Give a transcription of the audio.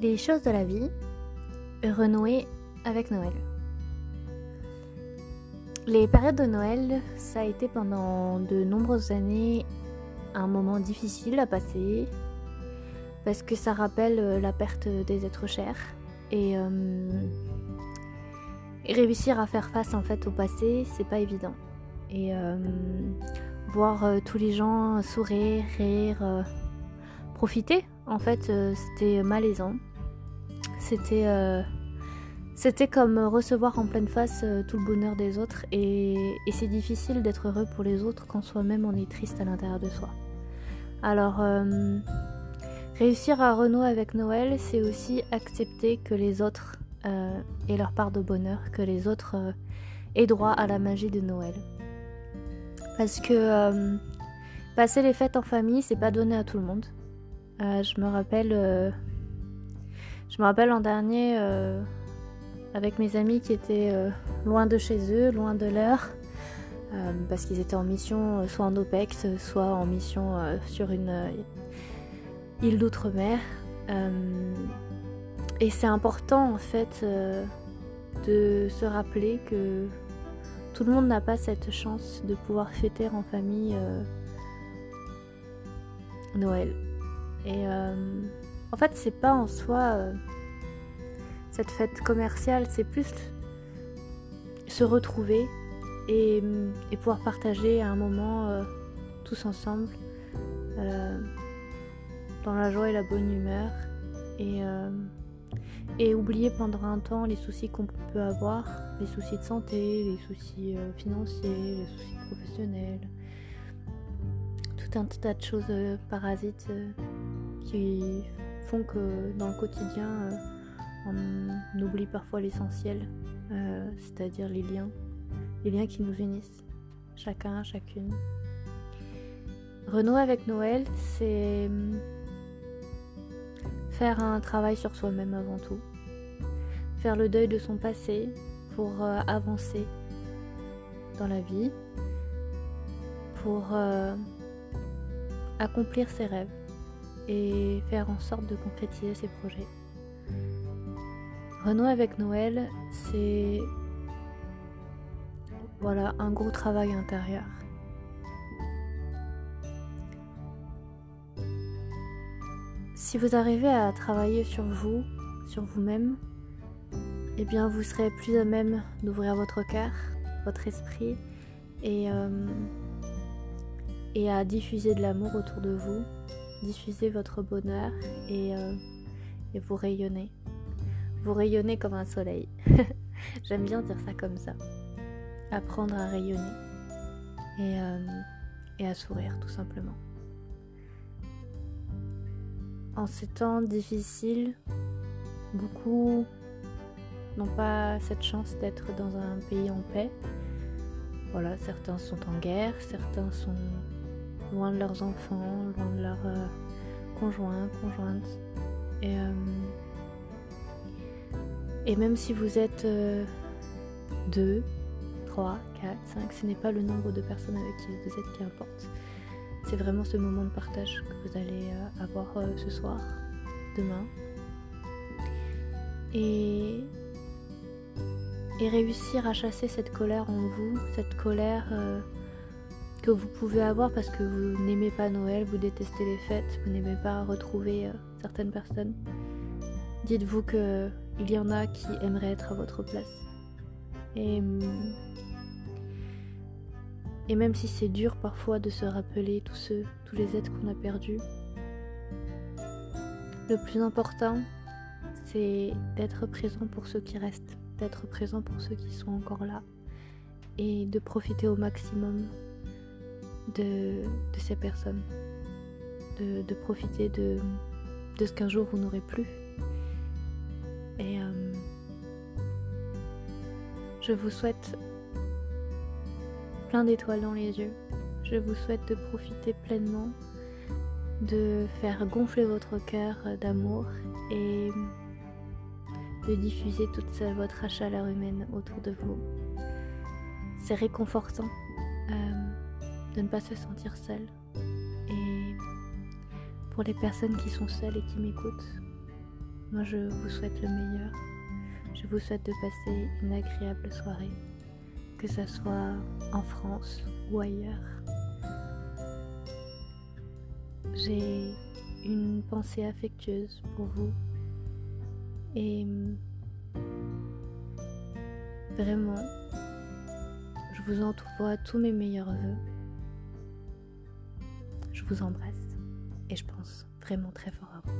Les choses de la vie, renouer avec Noël. Les périodes de Noël, ça a été pendant de nombreuses années un moment difficile à passer parce que ça rappelle euh, la perte des êtres chers et, euh, réussir à faire face en fait au passé, c'est pas évident. Et euh, voir tous les gens sourire, rire, profiter, en fait, c'était malaisant. C'était c'était comme recevoir en pleine face tout le bonheur des autres et, c'est difficile d'être heureux pour les autres quand soi-même on est triste à l'intérieur de soi. Alors Réussir à renouer avec Noël, c'est aussi accepter que les autres euh, aient leur part de bonheur, que les autres euh, aient droit à la magie de Noël. Parce que euh, passer les fêtes en famille, c'est pas donné à tout le monde. je me rappelle, je me rappelle l'an dernier avec mes amis qui étaient loin de chez eux, loin de l'heure. parce qu'ils étaient en mission soit en OPEX, soit en mission sur une, île d'outre-mer. Euh, et c'est important en fait euh, de se rappeler que tout le monde n'a pas cette chance de pouvoir fêter en famille euh, Noël. En fait, c'est pas en soi cette fête commerciale, c'est plus se retrouver et, pouvoir partager un moment tous ensemble dans la joie et la bonne humeur et, euh, oublier pendant un temps les soucis qu'on peut avoir, les soucis de santé, les soucis euh, financiers, les soucis professionnels, tout un tas de choses euh, parasites qui que dans le quotidien on oublie parfois l'essentiel, c'est-à-dire les liens, les liens qui nous unissent, chacun, chacune. Renouer avec Noël, c'est faire un travail sur soi-même avant tout. Faire le deuil de son passé pour euh, avancer dans la vie, pour euh, accomplir ses rêves et faire en sorte de concrétiser ses projets. Renouer avec Noël, c'est voilà un gros travail intérieur. Si vous arrivez à travailler sur vous, sur vous-même, eh bien vous serez plus à même d'ouvrir votre cœur, votre esprit et, euh, et à diffuser de l'amour autour de vous, diffuser votre bonheur et, euh, vous rayonner. Vous rayonnez comme un soleil. J'aime bien dire ça comme ça. Apprendre à rayonner et, euh, et à sourire tout simplement en ces temps difficiles, beaucoup n'ont pas cette chance d'être dans un pays en paix. Voilà, certains sont en guerre, certains sont loin de leurs enfants, loin de leurs euh, conjoints, conjointes. Et, euh, et, même si vous êtes 2, 3, 4, 5, ce n'est pas le nombre de personnes avec qui vous êtes qui importe. C'est vraiment ce moment de partage que vous allez euh, avoir ce soir, demain. Et, réussir à chasser cette colère en vous, cette colère que vous pouvez avoir parce que vous n'aimez pas Noël, vous détestez les fêtes, vous n'aimez pas retrouver certaines personnes. Dites-vous qu'il y en a qui aimeraient être à votre place. Et hum, et même si c'est dur parfois de se rappeler tous ceux, tous les êtres qu'on a perdus, le plus important, c'est d'être présent pour ceux qui restent, d'être présent pour ceux qui sont encore là, et de profiter au maximum de, ces personnes, de, profiter de, ce qu'un jour vous n'aurez plus. Et euh, je vous souhaite plein d'étoiles dans les yeux. Je vous souhaite de profiter pleinement, de faire gonfler votre cœur d'amour et de diffuser toute votre chaleur humaine autour de vous. C'est réconfortant euh, de ne pas se sentir seul. Et pour les personnes qui sont seules et qui m'écoutent, Moi, je vous souhaite le meilleur. Je vous souhaite de passer une agréable soirée, que ce soit en France ou ailleurs. J'ai une pensée affectueuse pour vous et vraiment, je vous envoie tous mes meilleurs voeux. Vous embrasse et je pense vraiment très fort à vous.